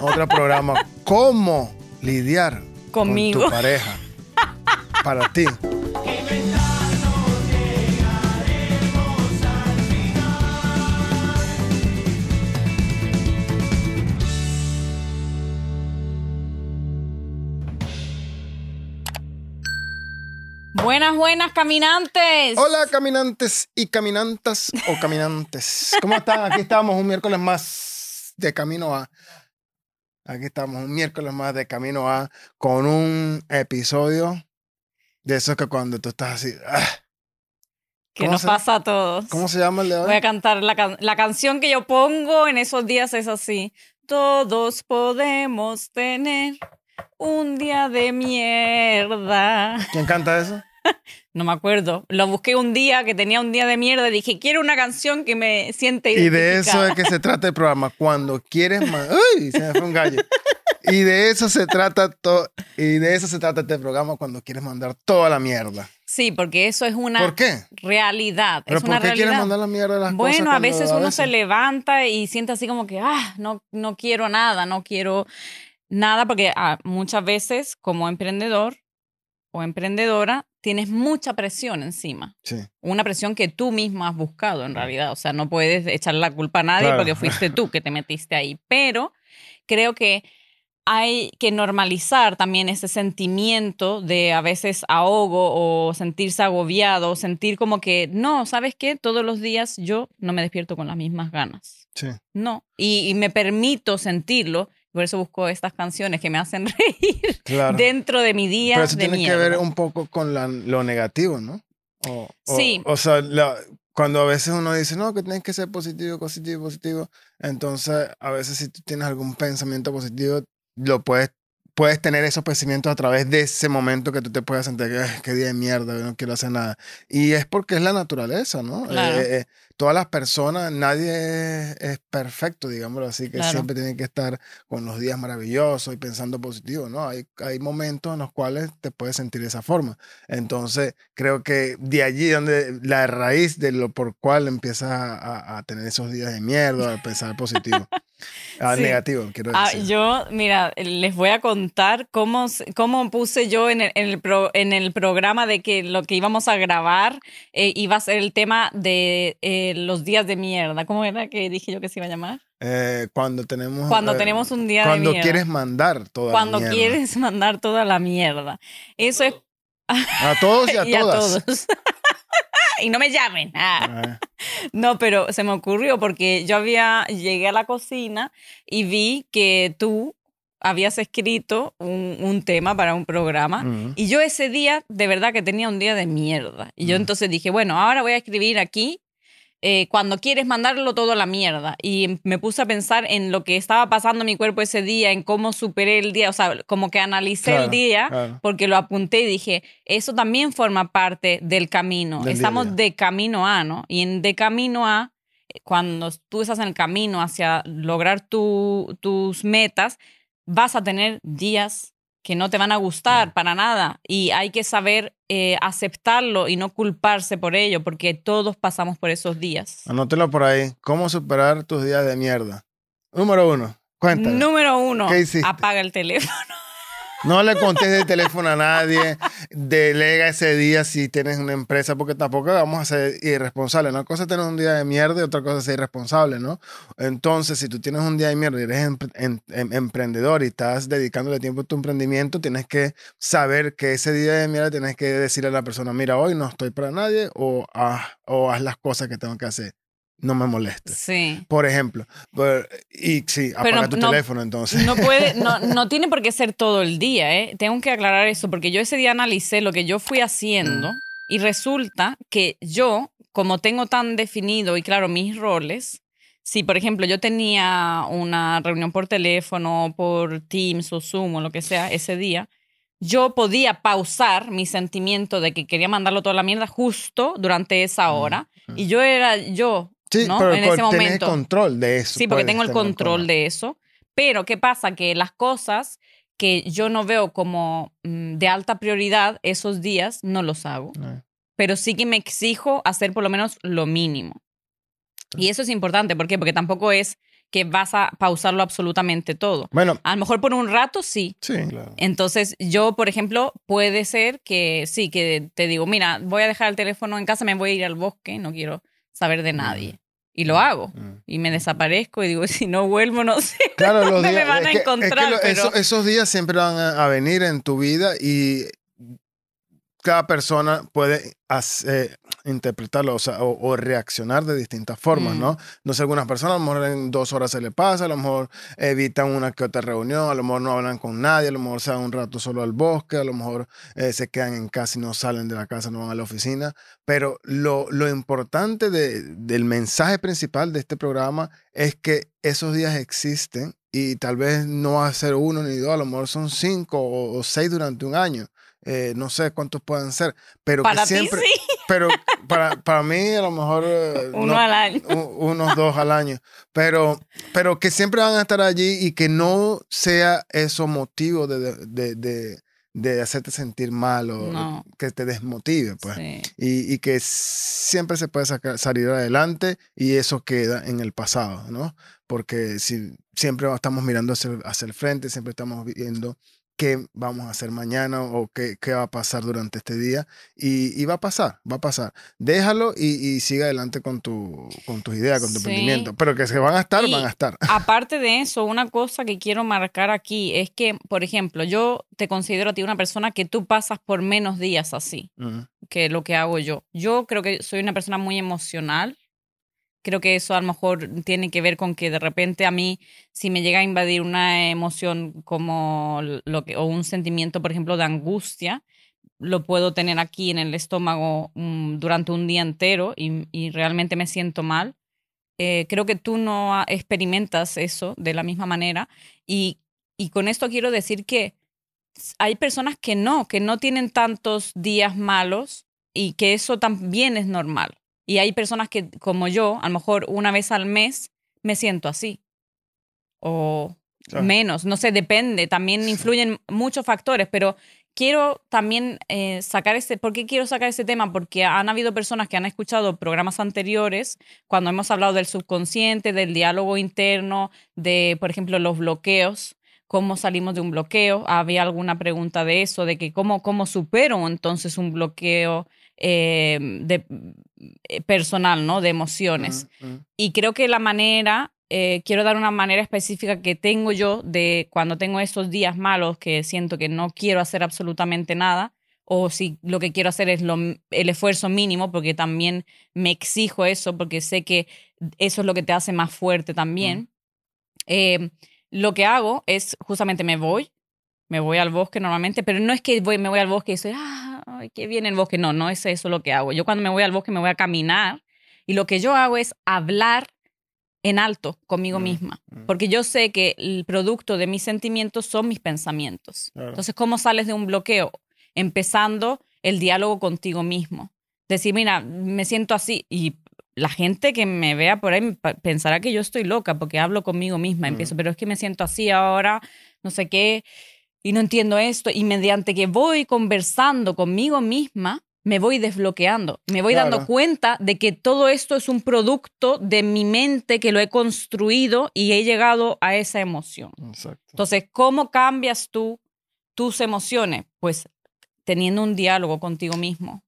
otro programa. ¿Cómo lidiar Conmigo. con tu pareja? Para ti. Buenas, buenas, caminantes. Hola, caminantes y caminantas o caminantes. ¿Cómo están? Aquí estamos un miércoles más de camino a. Aquí estamos un miércoles más de camino a con un episodio de esos que cuando tú estás así. ah, que ¿cómo nos se- pasa a todos. ¿Cómo se llama el de hoy? Voy a cantar la, can- la canción que yo pongo en esos días es así. Todos podemos tener un día de mierda. ¿Quién canta eso? No me acuerdo. Lo busqué un día que tenía un día de mierda y dije, quiero una canción que me siente Y de eso identificada". es que se trata el programa. Cuando quieres ma- ¡Uy! Se me fue un gallo. Y de eso se trata todo. Y de eso se trata este programa cuando quieres mandar toda la mierda. Sí, porque eso es una ¿Por qué? realidad. ¿Pero es por una qué quieres mandar la mierda a las cosas? Bueno, a veces uno se veces- levanta y siente así como que, ah, no, no quiero nada, no quiero nada, porque ah, muchas veces como emprendedor o emprendedora tienes mucha presión encima. Sí. Una presión que tú misma has buscado en realidad. O sea, no puedes echar la culpa a nadie Claro. porque fuiste tú que te metiste ahí. Pero creo que hay que normalizar también ese sentimiento de a veces ahogo o sentirse agobiado, sentir como que, no, ¿sabes qué? Todos los días yo no me despierto con las mismas ganas. Sí. No. Y, y me permito sentirlo. Por eso busco estas canciones que me hacen reír Claro. dentro de mi día Pero eso de tiene mierda. que ver un poco con la- lo negativo, ¿no? O, o- Sí. O, sea, la- cuando a veces uno dice, no, que tienes que ser positivo, positivo, positivo. Entonces, a veces si tú tienes algún pensamiento positivo, lo puedes, puedes tener esos pensamientos a través de ese momento que tú te puedes sentir que, "Ay, qué día de mierda, no quiero hacer nada. Y es porque es la naturaleza, ¿no? Claro. Eh, eh, todas las personas, nadie es, es perfecto, digámoslo así, que Claro. siempre tienen que estar con los días maravillosos y pensando positivo, ¿no? Hay, hay momentos en los cuales te puedes sentir de esa forma. Entonces, creo que de allí donde la raíz de lo por cual empiezas a, a- a tener esos días de mierda, a pensar positivo. Ah, Sí. negativo, quiero Ah, decir. yo, mira, les voy a contar cómo, cómo puse yo en el, en, el pro- en el programa de que lo que íbamos a grabar eh, iba a ser el tema de eh, los días de mierda. ¿Cómo era que dije yo que se iba a llamar? Eh, cuando tenemos... Cuando eh, tenemos un día de Cuando mierda. quieres mandar toda Cuando la mierda. quieres mandar toda la mierda. Eso es... A todos y a y a todas. todos. Y no me llamen. Ah. Ah, No, pero se me ocurrió porque yo había, llegué a la cocina y vi que tú habías escrito un, un tema para un programa ujú. y yo ese día de verdad que tenía un día de mierda. Y yo Mm. entonces dije, bueno, ahora voy a escribir aquí eh, cuando quieres mandarlo todo a la mierda. Y me puse a pensar en lo que estaba pasando en mi cuerpo ese día, en cómo superé el día, o sea, como que analicé Claro, el día claro. porque lo apunté y dije, eso también forma parte del camino. Del Estamos día. de camino a, ¿no? Y en de camino a, eh, cuando tú estás en el camino hacia lograr tu- tus metas, vas a tener días que no te van a gustar para nada y hay que saber eh, aceptarlo y no culparse por ello porque todos pasamos por esos días. Anótelo por ahí. ¿Cómo superar tus días de mierda? Número uno. Cuéntame. Número uno, apaga el teléfono. No le contestes el teléfono a nadie. Delega ese día si tienes una empresa, porque tampoco vamos a ser irresponsables. Una cosa es tener un día de mierda y otra cosa es ser irresponsable, ¿no? Entonces, si tú tienes un día de mierda y eres em- emprendedor y estás dedicándole tiempo a tu emprendimiento, tienes que saber que ese día de mierda tienes que decirle a la persona, mira, hoy no estoy para nadie o, ah, o haz las cosas que tengo que hacer. No me molestes. Sí. Por ejemplo. Pero- y sí, Pero apaga tu no- teléfono entonces. No puede, no, no tiene por qué ser todo el día, ¿eh? Tengo que aclarar eso, porque yo ese día analicé lo que yo fui haciendo y resulta que yo, como tengo tan definido y claro mis roles, si por ejemplo yo tenía una reunión por teléfono, por Teams o Zoom o lo que sea ese día, yo podía pausar mi sentimiento de que quería mandarlo toda la mierda justo durante esa hora. Y yo era yo, Sí, ¿no? pero en ese momento. control de eso. Sí, porque puedes tengo el control de eso. Pero, ¿qué pasa? Que las cosas que yo no veo como mm, de alta prioridad esos días, no los hago. Eh. Pero sí que me exijo hacer por lo menos lo mínimo. Y eso es importante. ¿Por qué? Porque tampoco es que vas a pausarlo absolutamente todo. Bueno, A lo mejor por un rato sí. sí, claro. Entonces, yo, por ejemplo, puede ser que sí, que te digo, mira, voy a dejar el teléfono en casa, me voy a ir al bosque, no quiero saber de nadie. Y lo hago. Mm. Y me desaparezco y digo, si no vuelvo, no sé. Claro, los ¿Dónde días, me van a es que- es que encontrar? lo- pero- eso- esos días siempre van a, a venir en tu vida y cada persona puede hacer- interpretarlo o, sea, o- o reaccionar de distintas formas, Mm. ¿no? No sé, algunas personas a lo mejor en dos horas se le pasa, a lo mejor evitan una que otra reunión, a lo mejor no hablan con nadie, a lo mejor se van un rato solo al bosque, a lo mejor eh, se quedan en casa y no salen de la casa, no van a la oficina, pero lo, lo importante de- del mensaje principal de este programa es que esos días existen y tal vez no va a ser uno ni dos, a lo mejor son cinco o, o seis durante un año. Eh, no sé cuántos pueden ser, pero Para que ti siempre, sí, pero para, para mí a lo mejor eh, uno no- al año. u- unos dos al año, pero, pero que siempre van a estar allí y que no sea eso motivo de, de, de- de hacerte sentir mal o No. que te desmotive, pues. Sí. Y, y que siempre se puede sacar, salir adelante y eso queda en el pasado, ¿no? Porque si siempre estamos mirando hacia, hacia el frente, siempre estamos viendo qué vamos a hacer mañana o qué, qué va a pasar durante este día y, y va a pasar, va a pasar. Déjalo y, y sigue adelante con, tu, con tus ideas, con tu Sí. emprendimiento. Pero que se van a estar, Y- van a estar. Aparte de eso, una cosa que quiero marcar aquí es que, por ejemplo, yo te considero a ti una persona que tú pasas por menos días así Ujú. que lo que hago yo. Yo creo que soy una persona muy emocional. Creo que eso a lo mejor tiene que ver con que de repente a mí, si me llega a invadir una emoción como lo que, o un sentimiento, por ejemplo, de angustia, lo puedo tener aquí en el estómago mm, durante un día entero y, y realmente me siento mal. Eh, creo que tú no experimentas eso de la misma manera y, y con esto quiero decir que hay personas que no, que no tienen tantos días malos y que eso también es normal. Y hay personas que, como yo, a lo mejor una vez al mes me siento así. O Claro. menos, no sé, depende. También influyen muchos factores, pero quiero también eh, sacar este, ¿por qué quiero sacar este tema? Porque han habido personas que han escuchado programas anteriores cuando hemos hablado del subconsciente, del diálogo interno, de, por ejemplo, los bloqueos cómo salimos de un bloqueo. Había alguna pregunta de eso, de que cómo, cómo supero entonces un bloqueo eh, de, eh, personal, ¿no? De emociones. Y creo que la manera, eh, quiero dar una manera específica que tengo yo de cuando tengo esos días malos que siento que no quiero hacer absolutamente nada, o si lo que quiero hacer es lo, el esfuerzo mínimo, porque también me exijo eso, porque sé que eso es lo que te hace más fuerte también. Eh, lo que hago es justamente me voy, me voy al bosque normalmente, pero no es que voy, me voy al bosque y soy, ah, ay, qué bien el bosque. No, no es eso lo que hago. Yo cuando me voy al bosque me voy a caminar y lo que yo hago es hablar en alto conmigo Mm, misma, mm. porque yo sé que el producto de mis sentimientos son mis pensamientos. Claro. Entonces, ¿cómo sales de un bloqueo? Empezando el diálogo contigo mismo. Decir, mira, me siento así y la gente que me vea por ahí pensará que yo estoy loca porque hablo conmigo misma. Mm. Empiezo, pero es que me siento así ahora, no sé qué, y no entiendo esto. Y mediante que voy conversando conmigo misma, me voy desbloqueando. Me voy Claro. dando cuenta de que todo esto es un producto de mi mente que lo he construido y he llegado a esa emoción. Exacto. Entonces, ¿cómo cambias tú tus emociones? Pues teniendo un diálogo contigo mismo.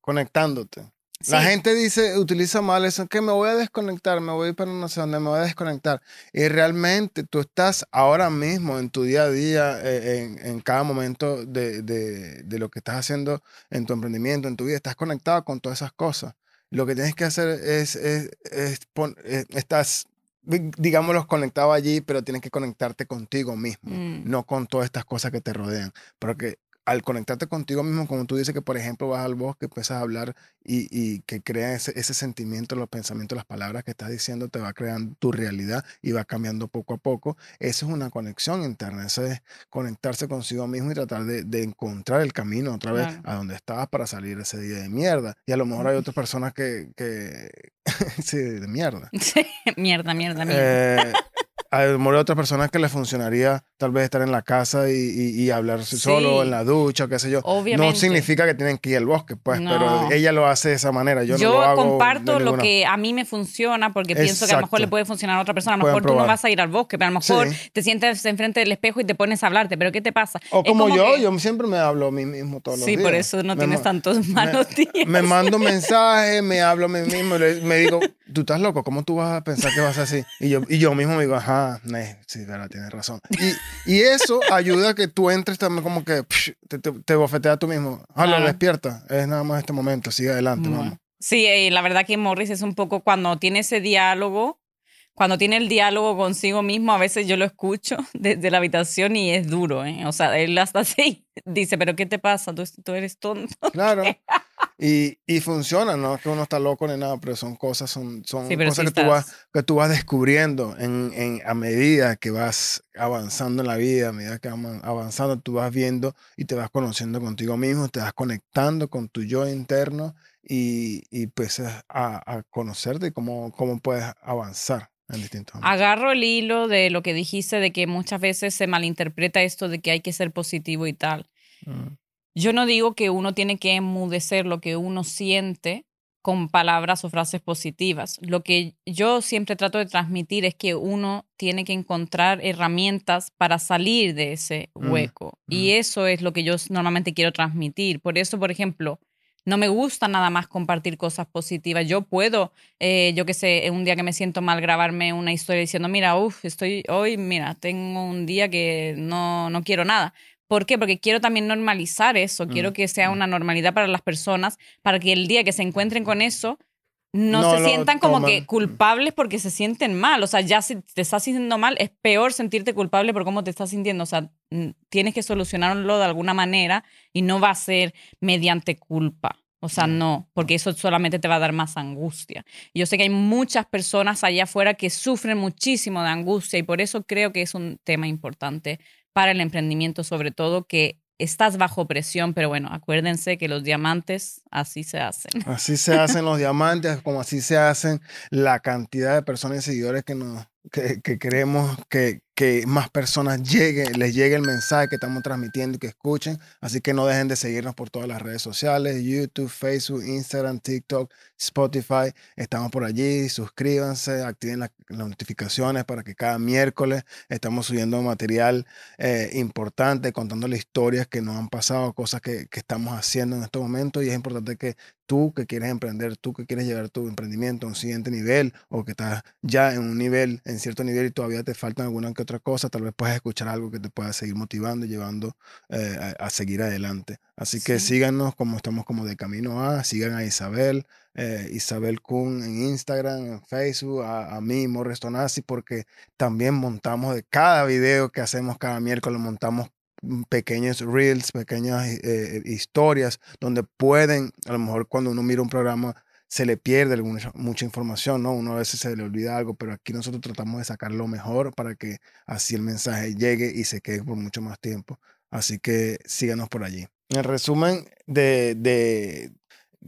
Conectándote. La gente dice, utiliza mal eso, que me voy a desconectar, me voy para no sé dónde, me voy a desconectar. Y realmente tú estás ahora mismo en tu día a día, eh, en, en cada momento de, de- de lo que estás haciendo en tu emprendimiento, en tu vida, estás conectado con todas esas cosas. Lo que tienes que hacer es, es, es eh, estás, di- digámoslo, conectado allí, pero tienes que conectarte contigo mismo, Mm. no con todas estas cosas que te rodean. Porque al conectarte contigo mismo, como tú dices que, por ejemplo, vas al bosque, empiezas a hablar y, y que crea ese, ese sentimiento, los pensamientos, las palabras que estás diciendo, te va creando tu realidad y va cambiando poco a poco. Eso es una conexión interna, eso es conectarse consigo mismo y tratar de, de encontrar el camino otra vez Claro. a donde estabas para salir ese día de mierda. Y a lo mejor hay otras personas que, que sí, de mierda. mierda, mierda, mierda. Eh, a lo mejor hay otras personas que les funcionaría tal vez estar en la casa y, y, y hablarse solo en la ducha, qué sé yo. Obviamente. No significa que tienen que ir al bosque, pues, No. pero ella lo hace de esa manera. Yo, no lo hago comparto de lo que a mí me funciona porque pienso que a lo mejor le puede funcionar a otra persona. A lo Pueden mejor tú no vas a ir al bosque, pero a lo mejor Sí. te sientes enfrente del espejo y te pones a hablarte. ¿Pero qué te pasa? O como, yo, que- yo siempre me hablo a mí mismo todos los Sí, días. por eso no Me tienes tantos malos días. Me mando mensajes, me hablo a mí mismo, me digo, tú estás loco, ¿cómo tú vas a pensar que vas así? Y yo, y yo mismo me digo, ajá, ne, sí, verdad, tienes razón. Y, y eso ayuda a que tú entres también como que psh, te, te, te bofeteas tú mismo. Habla, Claro. despierta, es nada más este momento, sigue adelante, Bueno. vamos. Sí, eh, la verdad que Morris es un poco cuando tiene ese diálogo, cuando tiene el diálogo consigo mismo, a veces yo lo escucho desde la habitación y es duro, ¿eh? O sea, él hasta así dice, pero ¿qué te pasa? Tú, tú eres tonto. Claro. Y, y funciona, no es que uno está loco ni nada, pero son cosas, son, son Sí, cosas sí que, tú vas, que tú vas descubriendo en, en, a medida que vas avanzando en la vida, a medida que vas avanzando, tú vas viendo y te vas conociendo contigo mismo, te vas conectando con tu yo interno y, y pues a, a conocerte y cómo, cómo puedes avanzar en distintos ámbitos. Agarro el hilo de lo que dijiste de que muchas veces se malinterpreta esto de que hay que ser positivo y tal. Mm, Yo no digo que uno tiene que enmudecer lo que uno siente con palabras o frases positivas. Lo que yo siempre trato de transmitir es que uno tiene que encontrar herramientas para salir de ese Mm, hueco. Y eso es lo que yo normalmente quiero transmitir. Por eso, por ejemplo, no me gusta nada más compartir cosas positivas. Yo puedo, eh, yo qué sé, un día que me siento mal, grabarme una historia diciendo, mira, uff, estoy hoy, mira, tengo un día que no, no quiero nada. ¿Por qué? Porque quiero también normalizar eso, quiero Mm, que sea mm. una normalidad para las personas, para que el día que se encuentren con eso, no, No se sientan como que culpables porque se sienten mal. O sea, ya si te estás sintiendo mal, es peor sentirte culpable por cómo te estás sintiendo. O sea, mm, tienes que solucionarlo de alguna manera y no va a ser mediante culpa. O sea, no, porque eso solamente te va a dar más angustia. Yo sé que hay muchas personas allá afuera que sufren muchísimo de angustia y por eso creo que es un tema importante para el emprendimiento, sobre todo que estás bajo presión, pero bueno, acuérdense que los diamantes así se hacen. Así se hacen los diamantes, como así se hacen la cantidad de personas y seguidores que, nos, que, que queremos que, que más personas lleguen, les llegue el mensaje que estamos transmitiendo y que escuchen. Así que no dejen de seguirnos por todas las redes sociales, YouTube, Facebook, Instagram, TikTok, Spotify. Estamos por allí, suscríbanse, activen la- las notificaciones para que cada miércoles estamos subiendo material eh, importante, contando historias que nos han pasado, cosas que, que estamos haciendo en estos momentos y es importante que tú que quieres emprender, tú que quieres llevar tu emprendimiento a un siguiente nivel o que estás ya en un nivel, en cierto nivel y todavía te faltan alguna que otra cosa, tal vez puedas escuchar algo que te pueda seguir motivando y llevando eh, a, a seguir adelante. Así que Sí. síganos como estamos como de camino a, sigan a Isabel, eh, Isabel Kun en Instagram, en Facebook, a, a mí, Morris Tonazzi, porque también montamos de cada video que hacemos cada miércoles, montamos mm, pequeños reels, pequeñas eh, historias donde pueden, a lo mejor cuando uno mira un programa se le pierde alguna, mucha información, ¿no? Uno a veces se le olvida algo, pero aquí nosotros tratamos de sacar lo mejor para que así el mensaje llegue y se quede por mucho más tiempo. Así que síganos por allí. En resumen de, de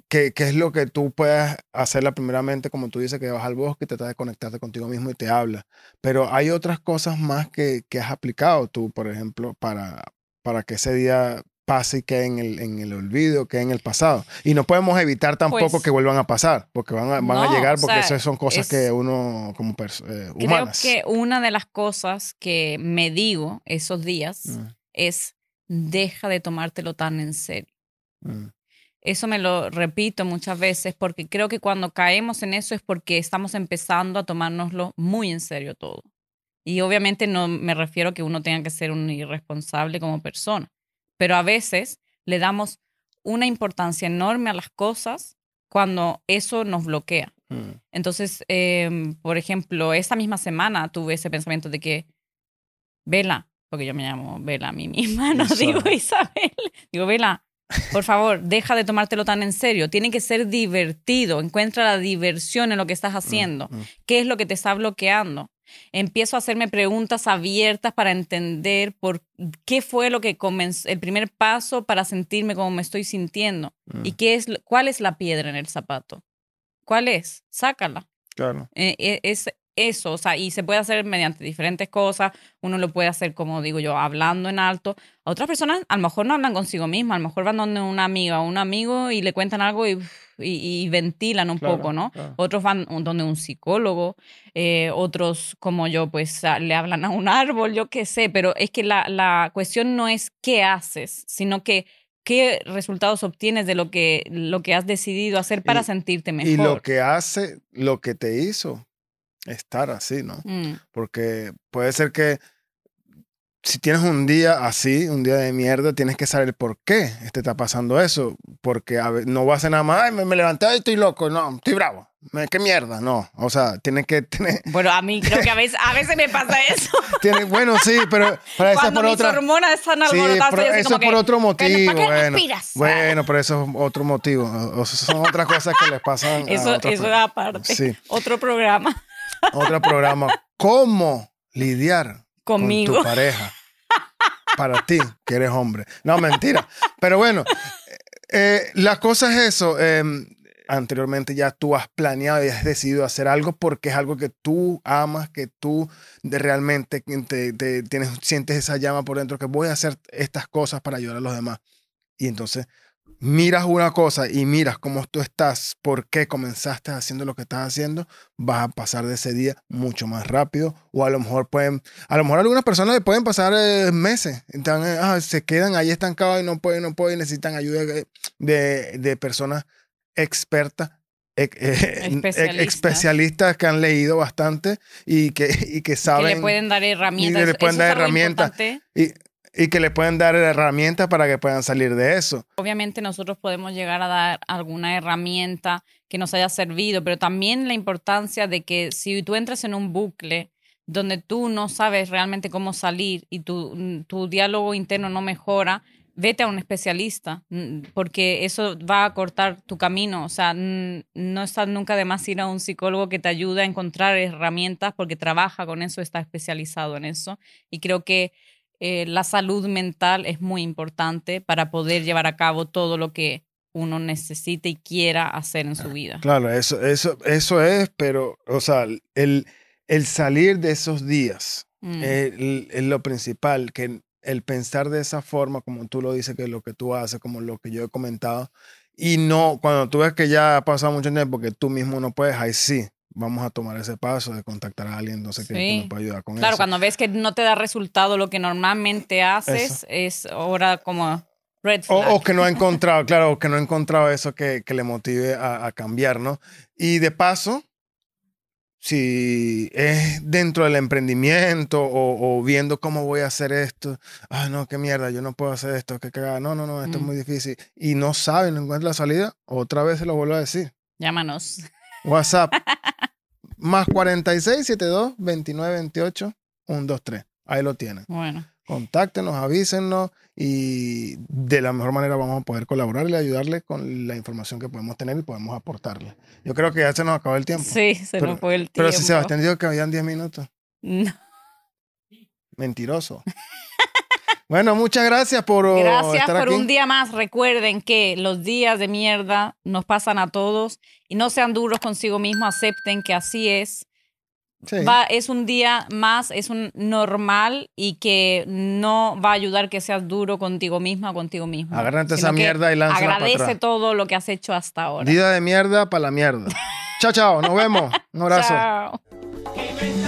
qué, qué es lo que tú puedes hacerla primeramente, como tú dices, que vas al bosque, tratas de conectarte contigo mismo y te hablas. Pero hay otras cosas más que, que has aplicado tú, por ejemplo, para, para que ese día pase y quede en el, en el olvido, quede en el pasado. Y no podemos evitar tampoco Pues- que vuelvan a pasar, porque van a, van a llegar, o porque sea, esas son cosas es- que uno, como eh, Creo humanas. que una de las cosas que me digo esos días Mm, es deja de tomártelo tan en serio. mm, Eso me lo repito muchas veces porque creo que cuando caemos en eso es porque estamos empezando a tomárnoslo muy en serio todo. Y obviamente no me refiero a que uno tenga que ser un irresponsable como persona, pero a veces le damos una importancia enorme a las cosas cuando eso nos bloquea. mm. Entonces, em, por ejemplo, esta misma semana tuve ese pensamiento de que, Vela, porque yo me llamo Vela a mí misma, no Isabel. digo Isabel, digo Vela, por favor, deja de tomártelo tan en serio, tiene que ser divertido, encuentra la diversión en lo que estás haciendo, mm. qué es lo que te está bloqueando. Empiezo a hacerme preguntas abiertas para entender por qué fue lo que comenzó, el primer paso para sentirme como me estoy sintiendo Mm, y qué es, cuál es la piedra en el zapato. ¿Cuál es? Sácala. claro. Eh, eh, es eso, o sea, y se puede hacer mediante diferentes cosas. Uno lo puede hacer, como digo yo, hablando en alto. Otras personas a lo mejor no hablan consigo mismas, a lo mejor van donde una amiga o un amigo y le cuentan algo y, y, y ventilan un Claro, poco, ¿no? claro. Otros van donde un psicólogo, eh, otros como yo, pues a- le hablan a un árbol, yo qué sé, pero es que la, la cuestión no es qué haces, sino que qué resultados obtienes de lo que, lo que has decidido hacer para Y- sentirte mejor. Y lo que hace, lo que te hizo estar así, ¿no? Mm, Porque puede ser que si tienes un día así, un día de mierda, tienes que saber por qué te está pasando eso. Porque a no va a ser nada más, ay, me, me levanté y estoy loco. No, estoy bravo. ¿Qué mierda? No. O sea, tienes que tener. Bueno, a mí creo que a veces, a veces me pasa eso. bueno, sí, pero para eso por mis otra. hormonas están Sí, así eso como por que, otro motivo. ¿para qué bueno, respiras? bueno, pero eso es otro motivo. O- o son otras cosas que les pasan. a Eso, otras eso aparte. Sí. Otro programa Otro programa. ¿Cómo lidiar conmigo. con tu pareja? Para ti, que eres hombre. No, mentira. Pero bueno, eh, eh, la cosa es eso. eh, anteriormente ya tú has planeado y has decidido hacer algo porque es algo que tú amas, que tú de realmente te, te- tienes, sientes esa llama por dentro, que voy a hacer estas cosas para ayudar a los demás. Y entonces miras una cosa y miras cómo tú estás, por qué comenzaste haciendo lo que estás haciendo, vas a pasar de ese día mucho más rápido. O a lo mejor pueden, a lo mejor algunas personas le pueden pasar eh, meses, están, eh, ah, se quedan ahí estancados y no pueden, no pueden, necesitan ayuda de, de- de personas expertas. eh, eh, Especialistas. que han leído bastante y que, y que que saben le pueden dar herramientas. le Eso- pueden eso dar herramientas. y, y que le pueden dar herramientas para que puedan salir de eso. Obviamente nosotros podemos llegar a dar alguna herramienta que nos haya servido, pero también la importancia de que si tú entras en un bucle donde tú no sabes realmente cómo salir y tu, tu diálogo interno no mejora, vete a un especialista, mm, porque eso va a cortar tu camino. O sea, no está nunca de más ir a un psicólogo que te ayude a encontrar herramientas porque trabaja con eso, está especializado en eso. Y creo que eh, la salud mental es muy importante para poder llevar a cabo todo lo que uno necesite y quiera hacer en su vida. Claro, eso, eso, eso es, pero, o sea, el, el salir de esos días Mm. es, es lo principal, que el pensar de esa forma, como tú lo dices, que lo que tú haces, como lo que yo he comentado, y no, cuando tú ves que ya ha pasado mucho tiempo, que tú mismo no puedes, ahí sí, vamos a tomar ese paso de contactar a alguien, entonces que, que Sí. nos pueda ayudar con Claro, eso. cuando ves que no te da resultado lo que normalmente haces, es ahora como red O, flag. o que no ha encontrado, claro, o que no ha encontrado eso que, que le motive a, a cambiar, ¿no? Y de paso, si es dentro del emprendimiento o, o viendo cómo voy a hacer esto, ah, no, qué mierda, yo no puedo hacer esto, qué cagada, no, no, no, esto es Mm. muy difícil, y no sabe, no encuentra la salida, otra vez se lo vuelvo a decir. Llámanos. WhatsApp, más 46 72 29 28 123. Ahí lo tienen Bueno, contáctenos, avísennos y de la mejor manera vamos a poder colaborarle y ayudarle con la información que podemos tener y podemos aportarle. Yo creo que ya se nos acabó el tiempo. sí, se Pero- nos fue el tiempo. Pero si Sebastián dijo que habían 10 minutos. No. Mentiroso. bueno, muchas gracias por oh, Gracias estar por aquí. un día más. Recuerden que los días de mierda nos pasan a todos y no sean duros consigo mismos, acepten que así es. Sí. Va, es un día más, es un normal y que no va a ayudar que seas duro contigo misma o contigo mismo. Agárrate esa mierda y lánzala para Agradece atrás. todo lo que has hecho hasta ahora. Día de mierda para la mierda. chao, chao. Nos vemos. Un abrazo. Chao.